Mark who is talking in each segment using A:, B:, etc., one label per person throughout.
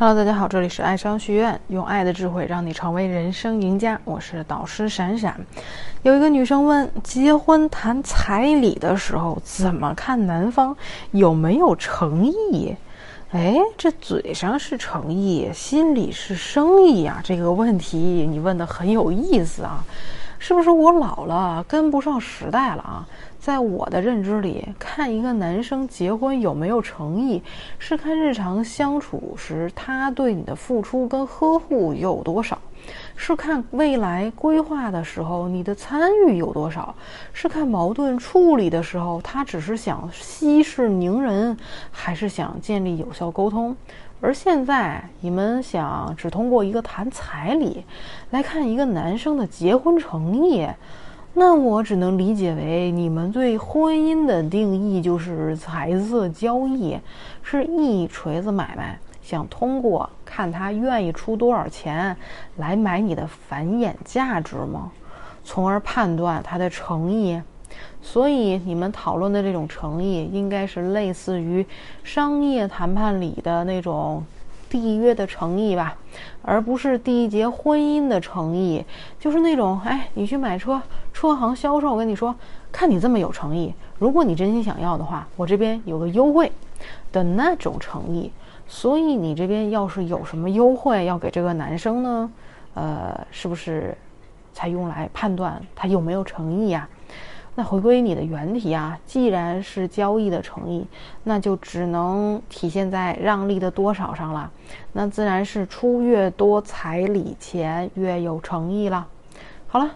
A: Hello，大家好，这里是爱商学院，用爱的智慧让你成为人生赢家。我是导师闪闪。有一个女生问，结婚谈彩礼的时候怎么看男方有没有诚意？哎，这嘴上是诚意，心里是生意啊！这个问题你问的很有意思啊。是不是我老了跟不上时代了啊？在我的认知里，看一个男生结婚有没有诚意，是看日常相处时他对你的付出跟呵护有多少，是看未来规划的时候你的参与有多少，是看矛盾处理的时候他只是想息事宁人，还是想建立有效沟通。而现在，你们想只通过一个谈彩礼来看一个男生的结婚诚意，那我只能理解为你们对婚姻的定义就是财色交易，是一锤子买卖，想通过看他愿意出多少钱来买你的繁衍价值吗？从而判断他的诚意。所以你们讨论的这种诚意，应该是类似于商业谈判里的那种缔约的诚意吧，而不是缔结婚姻的诚意。就是那种，哎，你去买车，车行销售跟你说，看你这么有诚意，如果你真心想要的话，我这边有个优惠的那种诚意。所以你这边要是有什么优惠要给这个男生呢？呃，是不是才用来判断他有没有诚意呀？那回归你的原题啊，既然是交易的诚意，那就只能体现在让利的多少上了。那自然是出越多彩礼钱越有诚意了。好了，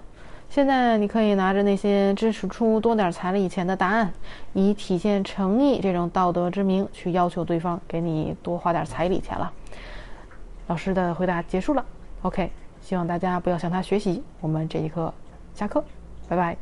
A: 现在你可以拿着那些支持出多点彩礼钱的答案，以体现诚意这种道德之名，去要求对方给你多花点彩礼钱了。老师的回答结束了。OK，希望大家不要向他学习。我们这一课下课，拜拜。